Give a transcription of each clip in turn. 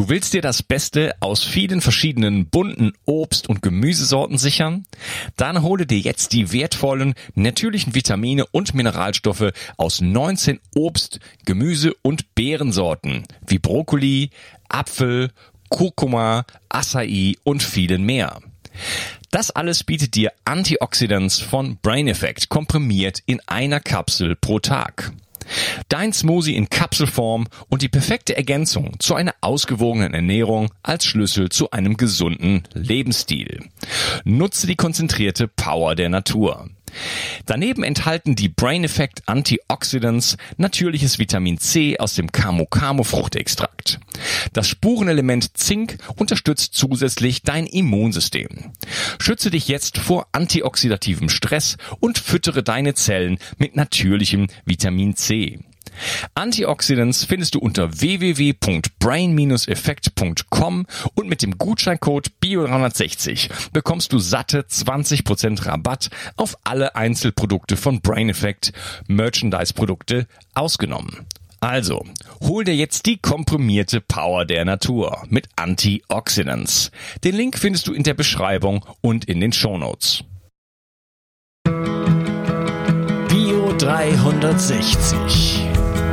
Du willst dir das Beste aus vielen verschiedenen bunten Obst- und Gemüsesorten sichern? Dann hole dir jetzt die wertvollen natürlichen Vitamine und Mineralstoffe aus 19 Obst-, Gemüse- und Beerensorten wie Brokkoli, Apfel, Kurkuma, Acai und vielen mehr. Das alles bietet dir Antioxidants von Brain Effect komprimiert in einer Kapsel pro Tag. Dein Smoothie in Kapselform und die perfekte Ergänzung zu einer ausgewogenen Ernährung als Schlüssel zu einem gesunden Lebensstil. Nutze die konzentrierte Power der Natur. Daneben enthalten die Brain Effect Antioxidants natürliches Vitamin C aus dem Camo Camo Fruchtextrakt. Das Spurenelement Zink unterstützt zusätzlich dein Immunsystem. Schütze dich jetzt vor antioxidativem Stress und füttere deine Zellen mit natürlichem Vitamin C. Antioxidants findest du unter www.brain-effekt.com und mit dem Gutscheincode BIO360 bekommst du satte 20% Rabatt auf alle Einzelprodukte von Brain Effect, Merchandise-Produkte ausgenommen. Also, hol dir jetzt die komprimierte Power der Natur mit Antioxidants. Den Link findest du in der Beschreibung und in den Shownotes. Bio 360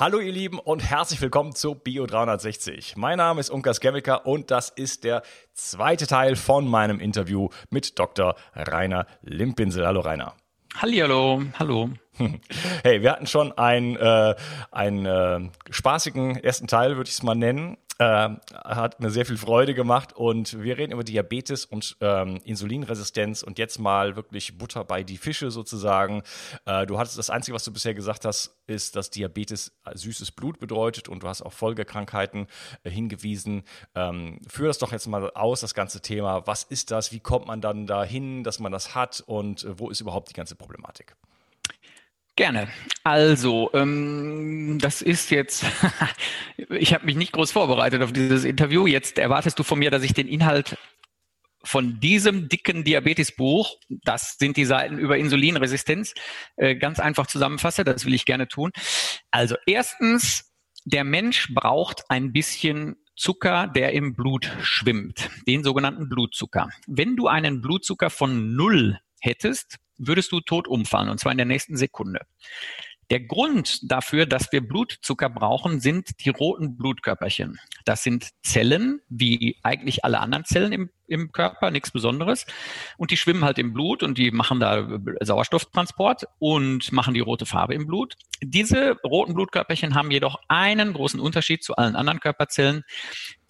Hallo ihr Lieben und herzlich willkommen zu Bio 360. Mein Name ist Unkas Gemmiker und das ist der zweite Teil von meinem Interview mit Dr. Rainer Limpinsel. Hallo Rainer. Hallihallo, hallo. Hey, wir hatten schon einen, äh, einen äh, spaßigen ersten Teil, würde ich es mal nennen. Äh, hat mir sehr viel Freude gemacht und wir reden über Diabetes und ähm, Insulinresistenz und jetzt mal wirklich Butter bei die Fische sozusagen. Äh, du hattest das Einzige, was du bisher gesagt hast, ist, dass Diabetes süßes Blut bedeutet und du hast auf Folgekrankheiten äh, hingewiesen. Ähm, führ das doch jetzt mal aus, das ganze Thema. Was ist das? Wie kommt man dann dahin, dass man das hat und äh, wo ist überhaupt die ganze Problematik? Gerne. Also, ähm, das ist jetzt, ich habe mich nicht groß vorbereitet auf dieses Interview. Jetzt erwartest du von mir, dass ich den Inhalt von diesem dicken Diabetesbuch, das sind die Seiten über Insulinresistenz, äh, ganz einfach zusammenfasse. Das will ich gerne tun. Also erstens, der Mensch braucht ein bisschen Zucker, der im Blut schwimmt, den sogenannten Blutzucker. Wenn du einen Blutzucker von null hättest, würdest du tot umfallen, und zwar in der nächsten Sekunde. Der Grund dafür, dass wir Blutzucker brauchen, sind die roten Blutkörperchen. Das sind Zellen, wie eigentlich alle anderen Zellen im, im Körper, nichts Besonderes. Und die schwimmen halt im Blut und die machen da Sauerstofftransport und machen die rote Farbe im Blut. Diese roten Blutkörperchen haben jedoch einen großen Unterschied zu allen anderen Körperzellen.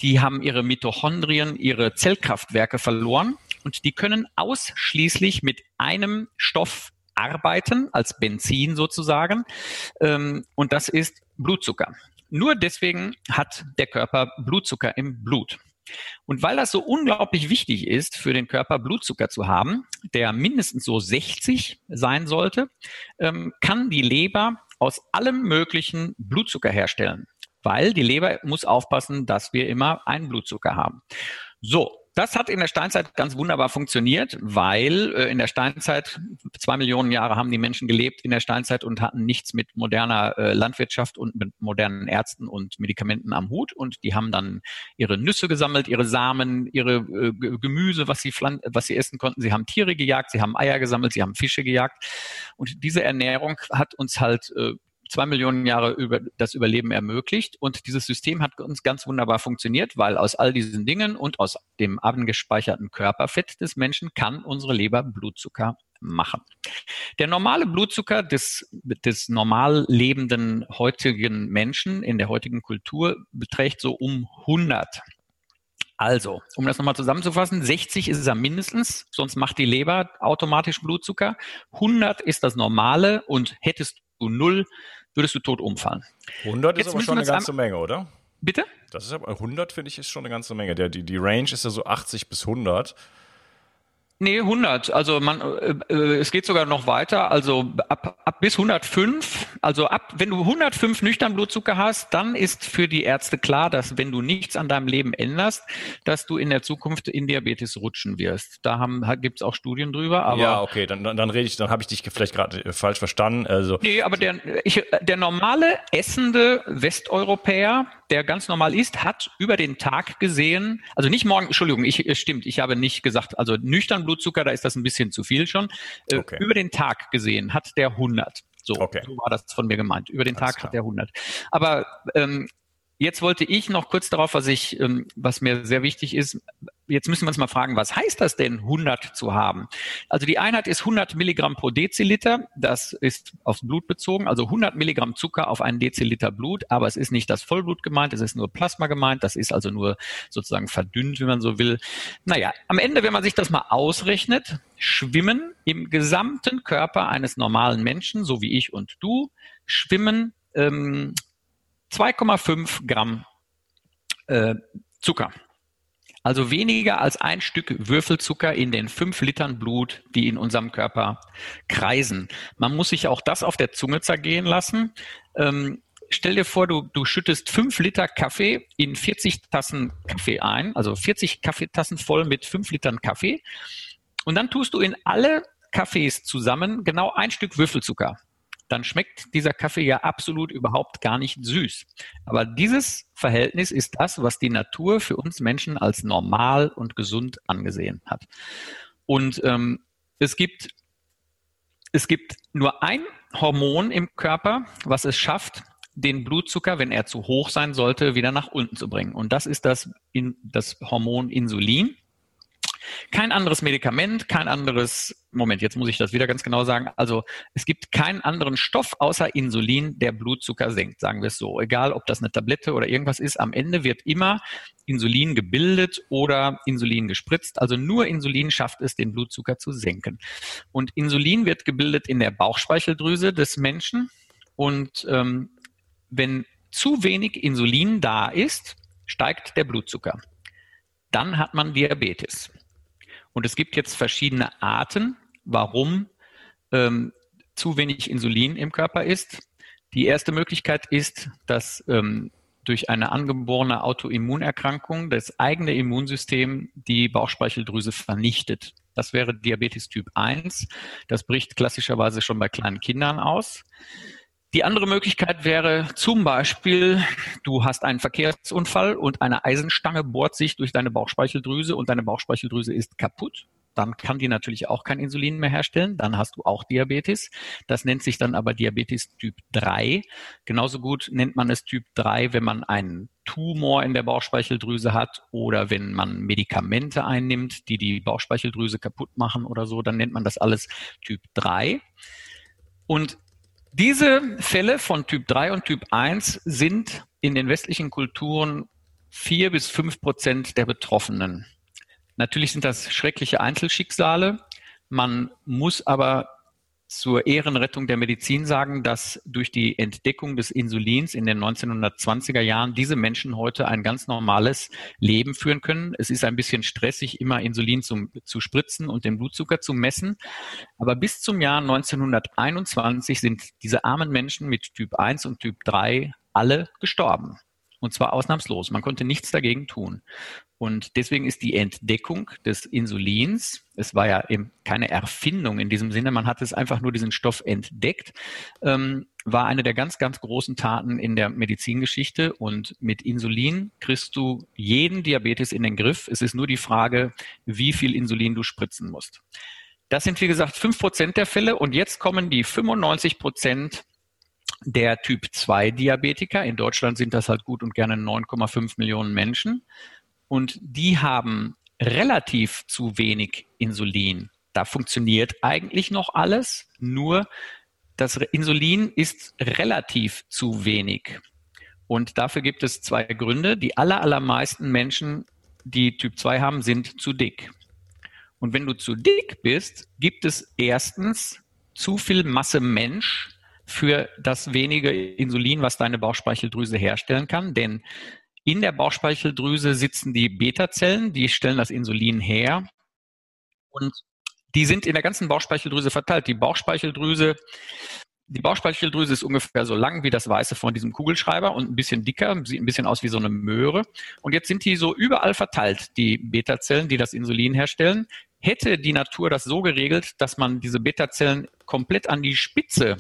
Die haben ihre Mitochondrien, ihre Zellkraftwerke verloren und die können ausschließlich mit einem Stoff arbeiten, als Benzin sozusagen. Ähm, und das ist Blutzucker. Nur deswegen hat der Körper Blutzucker im Blut. Und weil das so unglaublich wichtig ist für den Körper, Blutzucker zu haben, der mindestens so 60 sein sollte, ähm, kann die Leber aus allem möglichen Blutzucker herstellen. Weil die Leber muss aufpassen, dass wir immer einen Blutzucker haben. So, das hat in der Steinzeit ganz wunderbar funktioniert, weil äh, in der Steinzeit, zwei Millionen Jahre haben die Menschen gelebt in der Steinzeit und hatten nichts mit moderner äh, Landwirtschaft und mit modernen Ärzten und Medikamenten am Hut. Und die haben dann ihre Nüsse gesammelt, ihre Samen, ihre äh, Gemüse, was sie, was sie essen konnten. Sie haben Tiere gejagt, sie haben Eier gesammelt, sie haben Fische gejagt. Und diese Ernährung hat uns halt äh, zwei Millionen Jahre über das Überleben ermöglicht. Und dieses System hat uns ganz wunderbar funktioniert, weil aus all diesen Dingen und aus dem abgespeicherten Körperfett des Menschen kann unsere Leber Blutzucker machen. Der normale Blutzucker des, des normal lebenden heutigen Menschen in der heutigen Kultur beträgt so um 100. Also, um das nochmal zusammenzufassen, 60 ist es am mindestens, sonst macht die Leber automatisch Blutzucker. 100 ist das normale und hättest du null, würdest du tot umfallen. 100 ist aber schon eine ganze Menge, oder? Bitte? Das ist aber 100 finde ich ist schon eine ganze Menge. Der, die, die Range ist ja so 80 bis 100. Nee, 100. Also man, äh, äh, es geht sogar noch weiter. Also ab, ab bis 105. Also ab, wenn du 105 nüchtern Blutzucker hast, dann ist für die Ärzte klar, dass wenn du nichts an deinem Leben änderst, dass du in der Zukunft in Diabetes rutschen wirst. Da haben, gibt's auch Studien drüber. Aber ja, okay, dann, dann, dann rede ich, dann habe ich dich vielleicht gerade äh, falsch verstanden. Also nee, aber der, ich, der normale essende Westeuropäer, der ganz normal isst, hat über den Tag gesehen, also nicht morgen, Entschuldigung, ich stimmt, ich habe nicht gesagt, also nüchtern Blutzucker, da ist das ein bisschen zu viel schon. Äh, okay. Über den Tag gesehen hat der 100. So, okay. so war das von mir gemeint. Über den Alles Tag klar. hat der 100. Aber ähm, Jetzt wollte ich noch kurz darauf, was ich, ähm, was mir sehr wichtig ist. Jetzt müssen wir uns mal fragen, was heißt das denn, 100 zu haben? Also die Einheit ist 100 Milligramm pro Deziliter. Das ist aufs Blut bezogen. Also 100 Milligramm Zucker auf einen Deziliter Blut. Aber es ist nicht das Vollblut gemeint. Es ist nur Plasma gemeint. Das ist also nur sozusagen verdünnt, wenn man so will. Naja, am Ende, wenn man sich das mal ausrechnet, schwimmen im gesamten Körper eines normalen Menschen, so wie ich und du, schwimmen ähm, 2,5 Gramm äh, Zucker. Also weniger als ein Stück Würfelzucker in den fünf Litern Blut, die in unserem Körper kreisen. Man muss sich auch das auf der Zunge zergehen lassen. Ähm, stell dir vor, du, du schüttest fünf Liter Kaffee in 40 Tassen Kaffee ein, also 40 Kaffeetassen voll mit fünf Litern Kaffee. Und dann tust du in alle Kaffees zusammen genau ein Stück Würfelzucker dann schmeckt dieser Kaffee ja absolut überhaupt gar nicht süß. Aber dieses Verhältnis ist das, was die Natur für uns Menschen als normal und gesund angesehen hat. Und ähm, es gibt es gibt nur ein Hormon im Körper, was es schafft, den Blutzucker, wenn er zu hoch sein sollte, wieder nach unten zu bringen. Und das ist das, das Hormon Insulin. Kein anderes Medikament, kein anderes, Moment, jetzt muss ich das wieder ganz genau sagen. Also es gibt keinen anderen Stoff außer Insulin, der Blutzucker senkt, sagen wir es so. Egal, ob das eine Tablette oder irgendwas ist, am Ende wird immer Insulin gebildet oder Insulin gespritzt. Also nur Insulin schafft es, den Blutzucker zu senken. Und Insulin wird gebildet in der Bauchspeicheldrüse des Menschen. Und ähm, wenn zu wenig Insulin da ist, steigt der Blutzucker. Dann hat man Diabetes. Und es gibt jetzt verschiedene Arten, warum ähm, zu wenig Insulin im Körper ist. Die erste Möglichkeit ist, dass ähm, durch eine angeborene Autoimmunerkrankung das eigene Immunsystem die Bauchspeicheldrüse vernichtet. Das wäre Diabetes Typ 1. Das bricht klassischerweise schon bei kleinen Kindern aus. Die andere Möglichkeit wäre zum Beispiel, du hast einen Verkehrsunfall und eine Eisenstange bohrt sich durch deine Bauchspeicheldrüse und deine Bauchspeicheldrüse ist kaputt. Dann kann die natürlich auch kein Insulin mehr herstellen. Dann hast du auch Diabetes. Das nennt sich dann aber Diabetes Typ 3. Genauso gut nennt man es Typ 3, wenn man einen Tumor in der Bauchspeicheldrüse hat oder wenn man Medikamente einnimmt, die die Bauchspeicheldrüse kaputt machen oder so, dann nennt man das alles Typ 3. Und diese Fälle von Typ 3 und Typ 1 sind in den westlichen Kulturen vier bis fünf Prozent der Betroffenen. Natürlich sind das schreckliche Einzelschicksale. Man muss aber zur Ehrenrettung der Medizin sagen, dass durch die Entdeckung des Insulins in den 1920er Jahren diese Menschen heute ein ganz normales Leben führen können. Es ist ein bisschen stressig, immer Insulin zu, zu spritzen und den Blutzucker zu messen. Aber bis zum Jahr 1921 sind diese armen Menschen mit Typ 1 und Typ 3 alle gestorben. Und zwar ausnahmslos. Man konnte nichts dagegen tun. Und deswegen ist die Entdeckung des Insulins, es war ja eben keine Erfindung in diesem Sinne, man hat es einfach nur diesen Stoff entdeckt, ähm, war eine der ganz, ganz großen Taten in der Medizingeschichte. Und mit Insulin kriegst du jeden Diabetes in den Griff. Es ist nur die Frage, wie viel Insulin du spritzen musst. Das sind, wie gesagt, fünf Prozent der Fälle. Und jetzt kommen die 95 Prozent der Typ 2 Diabetiker. In Deutschland sind das halt gut und gerne 9,5 Millionen Menschen. Und die haben relativ zu wenig Insulin. Da funktioniert eigentlich noch alles, nur das Insulin ist relativ zu wenig. Und dafür gibt es zwei Gründe. Die aller, allermeisten Menschen, die Typ 2 haben, sind zu dick. Und wenn du zu dick bist, gibt es erstens zu viel Masse Mensch für das wenige Insulin, was deine Bauchspeicheldrüse herstellen kann. Denn in der Bauchspeicheldrüse sitzen die Beta-Zellen, die stellen das Insulin her. Und die sind in der ganzen Bauchspeicheldrüse verteilt. Die Bauchspeicheldrüse, die Bauchspeicheldrüse ist ungefähr so lang wie das Weiße von diesem Kugelschreiber und ein bisschen dicker, sieht ein bisschen aus wie so eine Möhre. Und jetzt sind die so überall verteilt, die Beta-Zellen, die das Insulin herstellen. Hätte die Natur das so geregelt, dass man diese Beta-Zellen komplett an die Spitze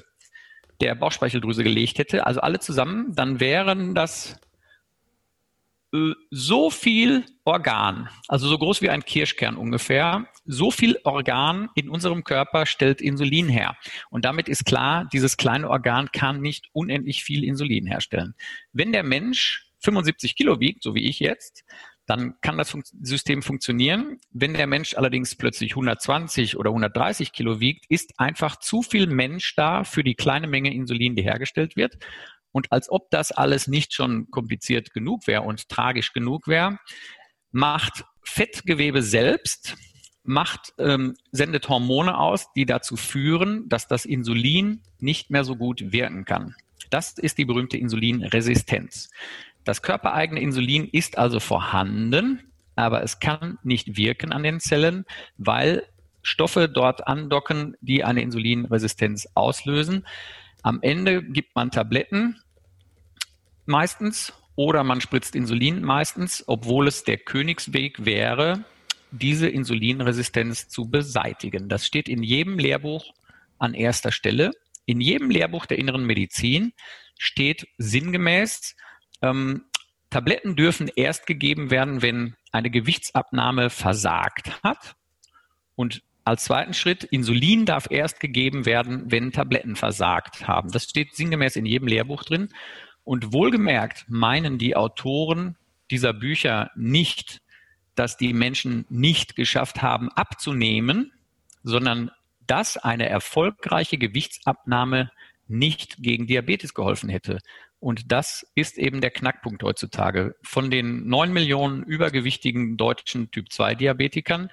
der Bauchspeicheldrüse gelegt hätte, also alle zusammen, dann wären das äh, so viel Organ, also so groß wie ein Kirschkern ungefähr, so viel Organ in unserem Körper stellt Insulin her. Und damit ist klar, dieses kleine Organ kann nicht unendlich viel Insulin herstellen. Wenn der Mensch 75 Kilo wiegt, so wie ich jetzt, dann kann das System funktionieren. Wenn der Mensch allerdings plötzlich 120 oder 130 Kilo wiegt, ist einfach zu viel Mensch da für die kleine Menge Insulin, die hergestellt wird. Und als ob das alles nicht schon kompliziert genug wäre und tragisch genug wäre, macht Fettgewebe selbst, macht, ähm, sendet Hormone aus, die dazu führen, dass das Insulin nicht mehr so gut wirken kann. Das ist die berühmte Insulinresistenz. Das körpereigene Insulin ist also vorhanden, aber es kann nicht wirken an den Zellen, weil Stoffe dort andocken, die eine Insulinresistenz auslösen. Am Ende gibt man Tabletten meistens oder man spritzt Insulin meistens, obwohl es der Königsweg wäre, diese Insulinresistenz zu beseitigen. Das steht in jedem Lehrbuch an erster Stelle. In jedem Lehrbuch der inneren Medizin steht sinngemäß, ähm, Tabletten dürfen erst gegeben werden, wenn eine Gewichtsabnahme versagt hat. Und als zweiten Schritt, Insulin darf erst gegeben werden, wenn Tabletten versagt haben. Das steht sinngemäß in jedem Lehrbuch drin. Und wohlgemerkt meinen die Autoren dieser Bücher nicht, dass die Menschen nicht geschafft haben abzunehmen, sondern dass eine erfolgreiche Gewichtsabnahme nicht gegen Diabetes geholfen hätte. Und das ist eben der Knackpunkt heutzutage. Von den neun Millionen übergewichtigen deutschen Typ-2-Diabetikern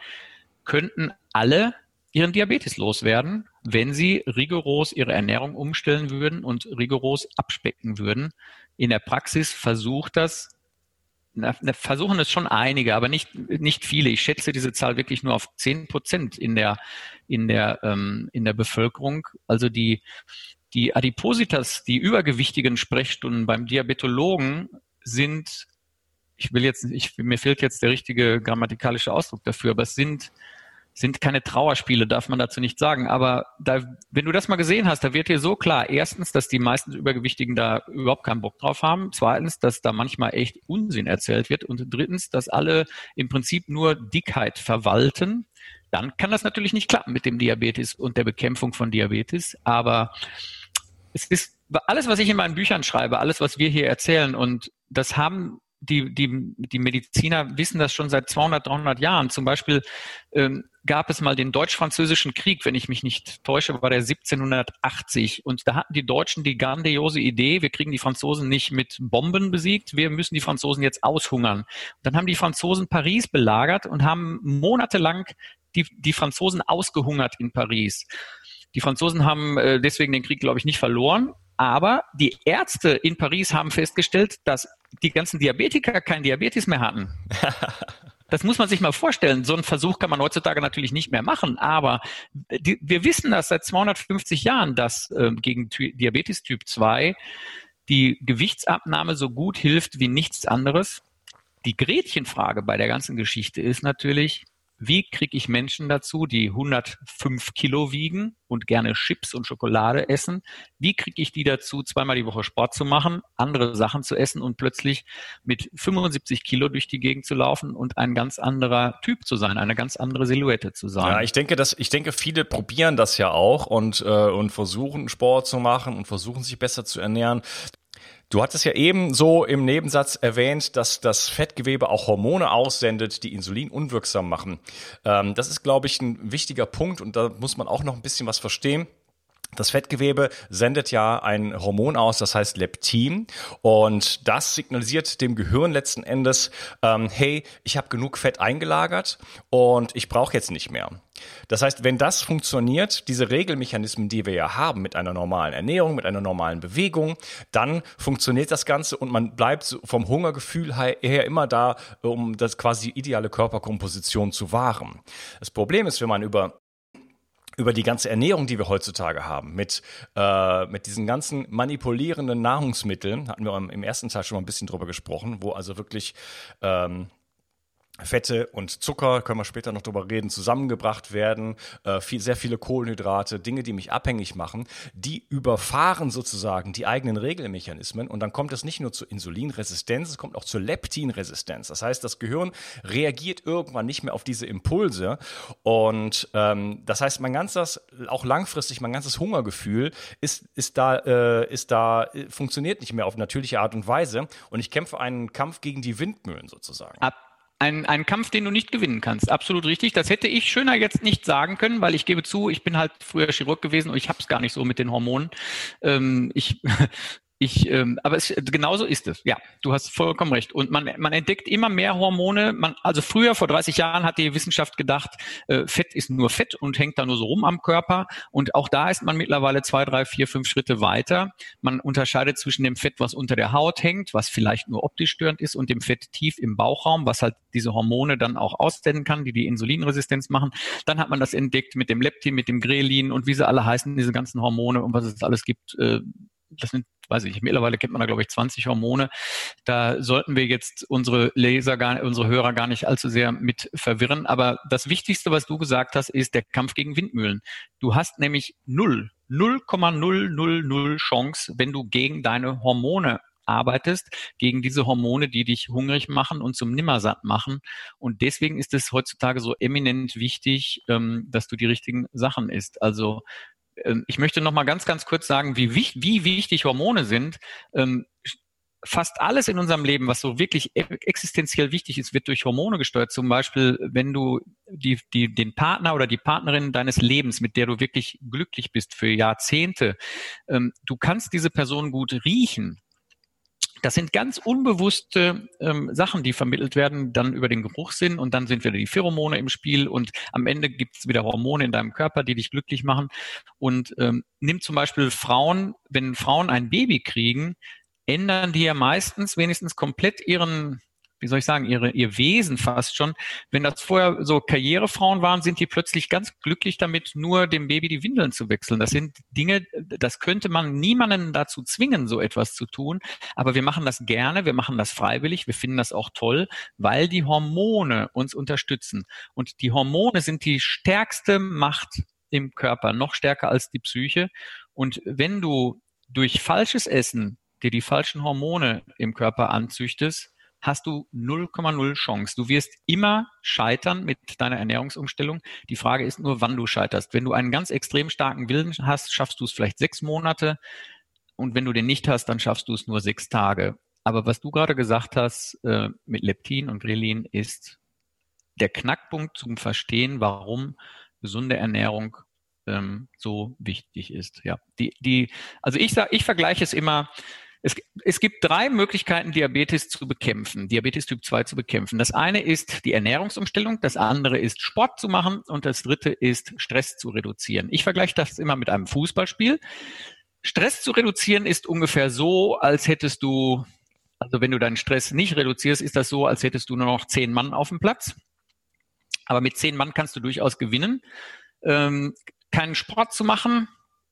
könnten alle ihren Diabetes loswerden, wenn sie rigoros ihre Ernährung umstellen würden und rigoros abspecken würden. In der Praxis versucht das, versuchen es schon einige, aber nicht, nicht viele. Ich schätze diese Zahl wirklich nur auf zehn Prozent in der, in der, ähm, in der Bevölkerung. Also die, die Adipositas, die übergewichtigen Sprechstunden beim Diabetologen sind, ich will jetzt, ich, mir fehlt jetzt der richtige grammatikalische Ausdruck dafür, aber es sind, sind keine Trauerspiele, darf man dazu nicht sagen. Aber da, wenn du das mal gesehen hast, da wird dir so klar, erstens, dass die meisten Übergewichtigen da überhaupt keinen Bock drauf haben. Zweitens, dass da manchmal echt Unsinn erzählt wird. Und drittens, dass alle im Prinzip nur Dickheit verwalten. Dann kann das natürlich nicht klappen mit dem Diabetes und der Bekämpfung von Diabetes. Aber es ist alles, was ich in meinen Büchern schreibe, alles, was wir hier erzählen, und das haben die, die, die Mediziner wissen das schon seit 200, 300 Jahren. Zum Beispiel ähm, gab es mal den Deutsch-Französischen Krieg, wenn ich mich nicht täusche, war der 1780. Und da hatten die Deutschen die grandiose Idee, wir kriegen die Franzosen nicht mit Bomben besiegt, wir müssen die Franzosen jetzt aushungern. Und dann haben die Franzosen Paris belagert und haben monatelang die, die Franzosen ausgehungert in Paris. Die Franzosen haben äh, deswegen den Krieg, glaube ich, nicht verloren. Aber die Ärzte in Paris haben festgestellt, dass die ganzen Diabetiker kein Diabetes mehr hatten. Das muss man sich mal vorstellen. So einen Versuch kann man heutzutage natürlich nicht mehr machen. Aber die, wir wissen das seit 250 Jahren, dass äh, gegen Diabetes Typ 2 die Gewichtsabnahme so gut hilft wie nichts anderes. Die Gretchenfrage bei der ganzen Geschichte ist natürlich, wie kriege ich Menschen dazu, die 105 Kilo wiegen und gerne Chips und Schokolade essen? Wie kriege ich die dazu, zweimal die Woche Sport zu machen, andere Sachen zu essen und plötzlich mit 75 Kilo durch die Gegend zu laufen und ein ganz anderer Typ zu sein, eine ganz andere Silhouette zu sein? Ja, ich denke, dass ich denke, viele probieren das ja auch und äh, und versuchen Sport zu machen und versuchen sich besser zu ernähren. Du hattest ja eben so im Nebensatz erwähnt, dass das Fettgewebe auch Hormone aussendet, die Insulin unwirksam machen. Ähm, das ist, glaube ich, ein wichtiger Punkt und da muss man auch noch ein bisschen was verstehen. Das Fettgewebe sendet ja ein Hormon aus, das heißt Leptin, und das signalisiert dem Gehirn letzten Endes, ähm, hey, ich habe genug Fett eingelagert und ich brauche jetzt nicht mehr. Das heißt, wenn das funktioniert, diese Regelmechanismen, die wir ja haben mit einer normalen Ernährung, mit einer normalen Bewegung, dann funktioniert das Ganze und man bleibt vom Hungergefühl her immer da, um das quasi ideale Körperkomposition zu wahren. Das Problem ist, wenn man über über die ganze Ernährung, die wir heutzutage haben, mit, äh, mit diesen ganzen manipulierenden Nahrungsmitteln, hatten wir im ersten Teil schon mal ein bisschen drüber gesprochen, wo also wirklich ähm, Fette und Zucker, können wir später noch drüber reden, zusammengebracht werden, äh, viel, sehr viele Kohlenhydrate, Dinge, die mich abhängig machen, die überfahren sozusagen die eigenen Regelmechanismen und dann kommt es nicht nur zur Insulinresistenz, es kommt auch zur Leptinresistenz. Das heißt, das Gehirn reagiert irgendwann nicht mehr auf diese Impulse und ähm, das heißt, mein ganzes, auch langfristig, mein ganzes Hungergefühl ist, ist da, äh, ist da, äh, funktioniert nicht mehr auf natürliche Art und Weise und ich kämpfe einen Kampf gegen die Windmühlen sozusagen. Ab ein, ein Kampf, den du nicht gewinnen kannst. Absolut richtig. Das hätte ich schöner jetzt nicht sagen können, weil ich gebe zu, ich bin halt früher Chirurg gewesen und ich habe es gar nicht so mit den Hormonen. Ähm, ich ich, ähm, aber es, genauso ist es. Ja, du hast vollkommen recht. Und man, man entdeckt immer mehr Hormone. Man, also früher, vor 30 Jahren, hat die Wissenschaft gedacht, äh, Fett ist nur Fett und hängt da nur so rum am Körper. Und auch da ist man mittlerweile zwei, drei, vier, fünf Schritte weiter. Man unterscheidet zwischen dem Fett, was unter der Haut hängt, was vielleicht nur optisch störend ist, und dem Fett tief im Bauchraum, was halt diese Hormone dann auch aussenden kann, die die Insulinresistenz machen. Dann hat man das entdeckt mit dem Leptin, mit dem Grelin und wie sie alle heißen, diese ganzen Hormone und was es alles gibt. Äh, das sind weiß ich, mittlerweile kennt man da, glaube ich, 20 Hormone. Da sollten wir jetzt unsere Leser, gar, unsere Hörer gar nicht allzu sehr mit verwirren. Aber das Wichtigste, was du gesagt hast, ist der Kampf gegen Windmühlen. Du hast nämlich null, 0,000 Chance, wenn du gegen deine Hormone arbeitest, gegen diese Hormone, die dich hungrig machen und zum Nimmersatt machen. Und deswegen ist es heutzutage so eminent wichtig, ähm, dass du die richtigen Sachen isst. Also ich möchte noch mal ganz, ganz kurz sagen, wie, wie wichtig Hormone sind. Ähm, fast alles in unserem Leben, was so wirklich e-, existenziell wichtig ist, wird durch Hormone gesteuert. Zum Beispiel, wenn du die, die, den Partner oder die Partnerin deines Lebens, mit der du wirklich glücklich bist für Jahrzehnte, ähm, du kannst diese Person gut riechen. Das sind ganz unbewusste ähm, Sachen, die vermittelt werden, dann über den Geruchssinn und dann sind wieder die Pheromone im Spiel und am Ende gibt es wieder Hormone in deinem Körper, die dich glücklich machen. Und ähm, nimm zum Beispiel Frauen, wenn Frauen ein Baby kriegen, ändern die ja meistens wenigstens komplett ihren wie soll ich sagen, ihre, ihr Wesen fast schon. Wenn das vorher so Karrierefrauen waren, sind die plötzlich ganz glücklich damit, nur dem Baby die Windeln zu wechseln. Das sind Dinge, das könnte man niemanden dazu zwingen, so etwas zu tun. Aber wir machen das gerne, wir machen das freiwillig, wir finden das auch toll, weil die Hormone uns unterstützen. Und die Hormone sind die stärkste Macht im Körper, noch stärker als die Psyche. Und wenn du durch falsches Essen dir die falschen Hormone im Körper anzüchtest, hast du 0,0 Chance. Du wirst immer scheitern mit deiner Ernährungsumstellung. Die Frage ist nur, wann du scheiterst. Wenn du einen ganz extrem starken Willen hast, schaffst du es vielleicht sechs Monate. Und wenn du den nicht hast, dann schaffst du es nur sechs Tage. Aber was du gerade gesagt hast äh, mit Leptin und Grelin ist der Knackpunkt zum Verstehen, warum gesunde Ernährung ähm, so wichtig ist. Ja, die, die, also ich sage, ich vergleiche es immer es, es gibt drei Möglichkeiten, Diabetes zu bekämpfen, Diabetes Typ 2 zu bekämpfen. Das eine ist die Ernährungsumstellung, das andere ist Sport zu machen und das dritte ist Stress zu reduzieren. Ich vergleiche das immer mit einem Fußballspiel. Stress zu reduzieren ist ungefähr so, als hättest du, also wenn du deinen Stress nicht reduzierst, ist das so, als hättest du nur noch zehn Mann auf dem Platz. Aber mit zehn Mann kannst du durchaus gewinnen. Ähm, keinen Sport zu machen,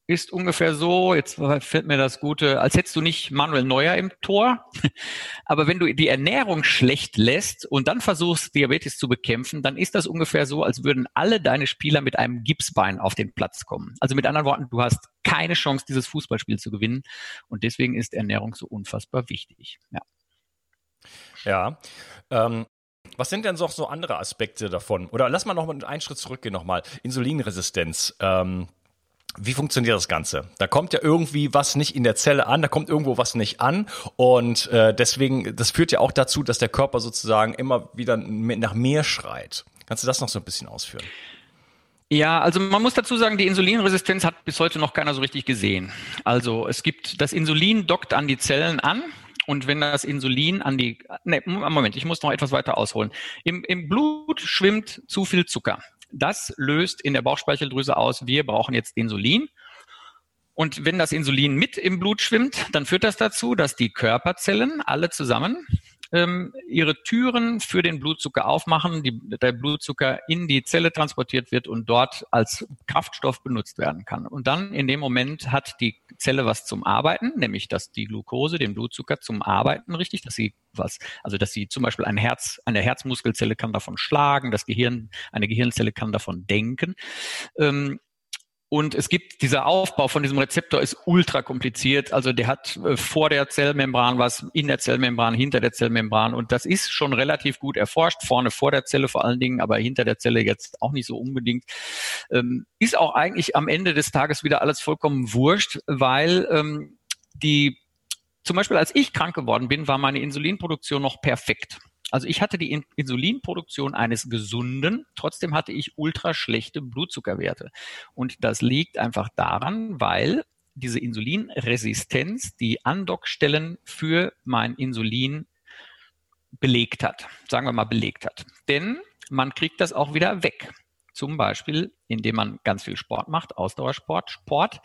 ist ungefähr so, jetzt fällt mir das Gute, als hättest du nicht Manuel Neuer im Tor, aber wenn du die Ernährung schlecht lässt und dann versuchst, Diabetes zu bekämpfen, dann ist das ungefähr so, als würden alle deine Spieler mit einem Gipsbein auf den Platz kommen. Also mit anderen Worten, du hast keine Chance, dieses Fußballspiel zu gewinnen und deswegen ist Ernährung so unfassbar wichtig. Ja. Ja. Ähm, was sind denn noch so andere Aspekte davon? Oder lass mal noch einen Schritt zurückgehen nochmal. Insulinresistenz. Ähm wie funktioniert das Ganze? Da kommt ja irgendwie was nicht in der Zelle an, da kommt irgendwo was nicht an und äh, deswegen, das führt ja auch dazu, dass der Körper sozusagen immer wieder nach mehr schreit. Kannst du das noch so ein bisschen ausführen? Ja, also man muss dazu sagen, die Insulinresistenz hat bis heute noch keiner so richtig gesehen. Also es gibt, das Insulin dockt an die Zellen an und wenn das Insulin an die, ne, Moment, ich muss noch etwas weiter ausholen. Im, Im Blut schwimmt zu viel Zucker. Das löst in der Bauchspeicheldrüse aus, wir brauchen jetzt Insulin. Und wenn das Insulin mit im Blut schwimmt, dann führt das dazu, dass die Körperzellen alle zusammen ähm, ihre Türen für den Blutzucker aufmachen, die, der Blutzucker in die Zelle transportiert wird und dort als Kraftstoff benutzt werden kann. Und dann in dem Moment hat die Zelle was zum Arbeiten, nämlich dass die Glucose, den Blutzucker zum Arbeiten richtig, dass sie was, also dass sie zum Beispiel ein Herz, eine Herzmuskelzelle kann davon schlagen, das Gehirn, eine Gehirnzelle kann davon denken. Ähm, und es gibt dieser Aufbau von diesem Rezeptor ist ultra kompliziert. Also der hat äh, vor der Zellmembran was, in der Zellmembran, hinter der Zellmembran. Und das ist schon relativ gut erforscht. Vorne vor der Zelle vor allen Dingen, aber hinter der Zelle jetzt auch nicht so unbedingt. Ähm, ist auch eigentlich am Ende des Tages wieder alles vollkommen wurscht, weil ähm, die zum Beispiel als ich krank geworden bin, war meine Insulinproduktion noch perfekt. Also ich hatte die Insulinproduktion eines gesunden, trotzdem hatte ich ultra schlechte Blutzuckerwerte. Und das liegt einfach daran, weil diese Insulinresistenz die Andockstellen für mein Insulin belegt hat. Sagen wir mal belegt hat. Denn man kriegt das auch wieder weg. Zum Beispiel, indem man ganz viel Sport macht, Ausdauersport. Sport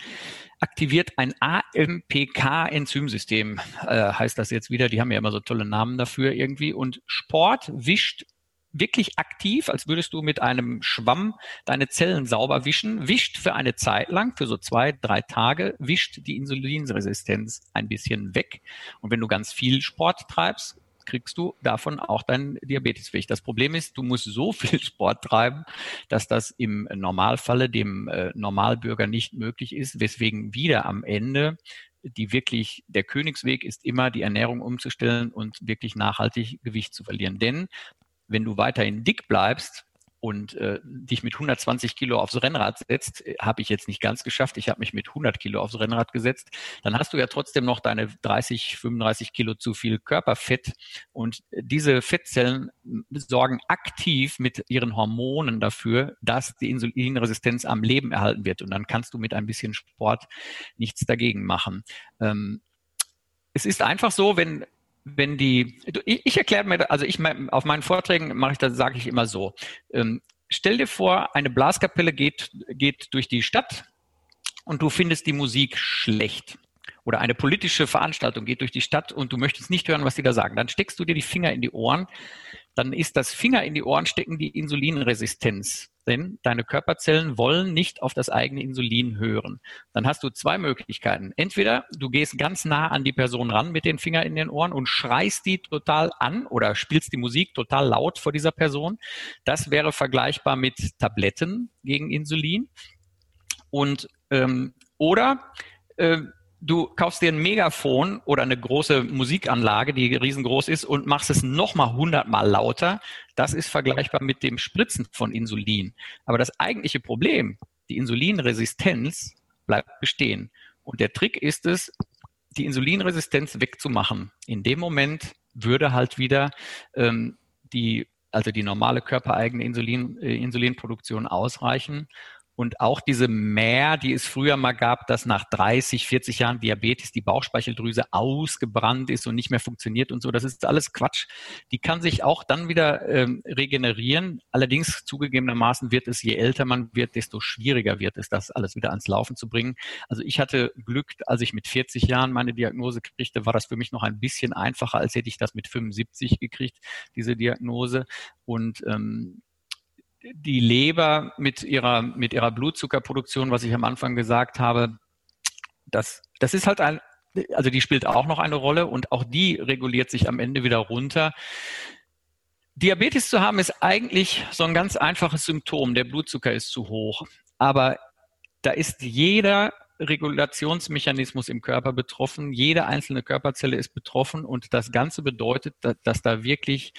aktiviert ein AMPK-Enzymsystem, äh, heißt das jetzt wieder. Die haben ja immer so tolle Namen dafür irgendwie. Und Sport wischt wirklich aktiv, als würdest du mit einem Schwamm deine Zellen sauber wischen, wischt für eine Zeit lang, für so zwei, drei Tage, wischt die Insulinresistenz ein bisschen weg. Und wenn du ganz viel Sport treibst, kriegst du davon auch deinen Diabetes weg. Das Problem ist, du musst so viel Sport treiben, dass das im Normalfalle dem äh, Normalbürger nicht möglich ist, weswegen wieder am Ende die wirklich, der Königsweg ist immer, die Ernährung umzustellen und wirklich nachhaltig Gewicht zu verlieren. Denn wenn du weiterhin dick bleibst, und äh, dich mit 120 Kilo aufs Rennrad setzt, äh, habe ich jetzt nicht ganz geschafft. Ich habe mich mit 100 Kilo aufs Rennrad gesetzt. Dann hast du ja trotzdem noch deine 30, 35 Kilo zu viel Körperfett. Und diese Fettzellen sorgen aktiv mit ihren Hormonen dafür, dass die Insulinresistenz am Leben erhalten wird. Und dann kannst du mit ein bisschen Sport nichts dagegen machen. Ähm, es ist einfach so, wenn wenn die, ich, erkläre mir, also ich auf meinen Vorträgen mache ich das, sage ich immer so. Ähm, stell dir vor, eine Blaskapelle geht, geht durch die Stadt und du findest die Musik schlecht. Oder eine politische Veranstaltung geht durch die Stadt und du möchtest nicht hören, was die da sagen. Dann steckst du dir die Finger in die Ohren. Dann ist das Finger in die Ohren stecken die Insulinresistenz denn deine Körperzellen wollen nicht auf das eigene Insulin hören. Dann hast du zwei Möglichkeiten. Entweder du gehst ganz nah an die Person ran mit den Fingern in den Ohren und schreist die total an oder spielst die Musik total laut vor dieser Person. Das wäre vergleichbar mit Tabletten gegen Insulin. Und ähm, oder äh, du kaufst dir ein Megafon oder eine große Musikanlage, die riesengroß ist und machst es nochmal hundertmal lauter. Das ist vergleichbar mit dem Spritzen von Insulin. Aber das eigentliche Problem, die Insulinresistenz, bleibt bestehen. Und der Trick ist es, die Insulinresistenz wegzumachen. In dem Moment würde halt wieder ähm, die, also die normale körpereigene Insulin, äh, Insulinproduktion ausreichen und auch diese Mehr, die es früher mal gab, dass nach 30, 40 Jahren Diabetes die Bauchspeicheldrüse ausgebrannt ist und nicht mehr funktioniert und so, das ist alles Quatsch. Die kann sich auch dann wieder ähm, regenerieren. Allerdings zugegebenermaßen wird es, je älter man wird, desto schwieriger wird es, das alles wieder ans Laufen zu bringen. Also ich hatte Glück, als ich mit 40 Jahren meine Diagnose kriegte, war das für mich noch ein bisschen einfacher, als hätte ich das mit 75 gekriegt, diese Diagnose. Und ähm, die Leber mit ihrer, mit ihrer Blutzuckerproduktion, was ich am Anfang gesagt habe, das, das ist halt ein, also die spielt auch noch eine Rolle und auch die reguliert sich am Ende wieder runter. Diabetes zu haben ist eigentlich so ein ganz einfaches Symptom. Der Blutzucker ist zu hoch. Aber da ist jeder Regulationsmechanismus im Körper betroffen. Jede einzelne Körperzelle ist betroffen und das Ganze bedeutet, dass, dass da wirklich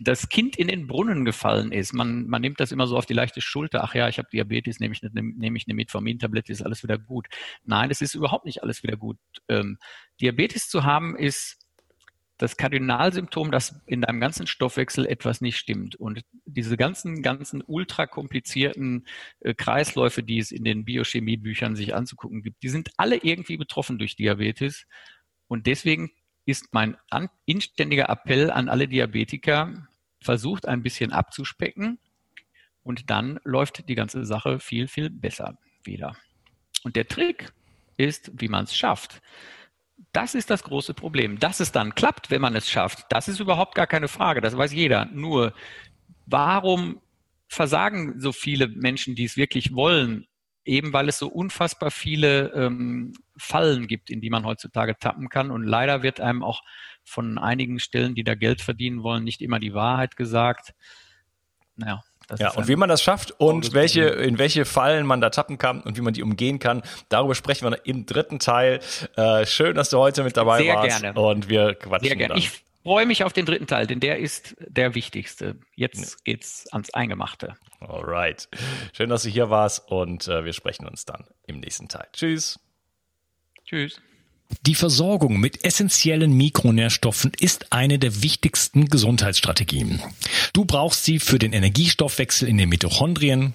das Kind in den Brunnen gefallen ist. Man, man nimmt das immer so auf die leichte Schulter. Ach ja, ich habe Diabetes, nehme ich, eine, nehme ich eine Metformin-Tablette, ist alles wieder gut. Nein, es ist überhaupt nicht alles wieder gut. Ähm, Diabetes zu haben ist das Kardinalsymptom, dass in deinem ganzen Stoffwechsel etwas nicht stimmt. Und diese ganzen, ganzen ultra komplizierten äh, Kreisläufe, die es in den Biochemiebüchern sich anzugucken gibt, die sind alle irgendwie betroffen durch Diabetes. Und deswegen ist mein inständiger Appell an alle Diabetiker, versucht ein bisschen abzuspecken und dann läuft die ganze Sache viel, viel besser wieder. Und der Trick ist, wie man es schafft. Das ist das große Problem. Dass es dann klappt, wenn man es schafft, das ist überhaupt gar keine Frage. Das weiß jeder. Nur, warum versagen so viele Menschen, die es wirklich wollen? Eben weil es so unfassbar viele ähm, Fallen gibt, in die man heutzutage tappen kann. Und leider wird einem auch von einigen Stellen, die da Geld verdienen wollen, nicht immer die Wahrheit gesagt. Naja, das ja, und wie man das schafft und welche, in welche Fallen man da tappen kann und wie man die umgehen kann, darüber sprechen wir im dritten Teil. Äh, schön, dass du heute mit dabei Sehr warst. Gerne. Und wir quatschen Sehr gerne. Dann. Ich freue mich auf den dritten Teil, denn der ist der wichtigste. Jetzt ja. geht's ans Eingemachte. Alright. Schön, dass du hier warst und äh, wir sprechen uns dann im nächsten Teil. Tschüss. Tschüss. Die Versorgung mit essentiellen Mikronährstoffen ist eine der wichtigsten Gesundheitsstrategien. Du brauchst sie für den Energiestoffwechsel in den Mitochondrien,